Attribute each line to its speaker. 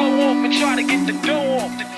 Speaker 1: and try to get the dough off the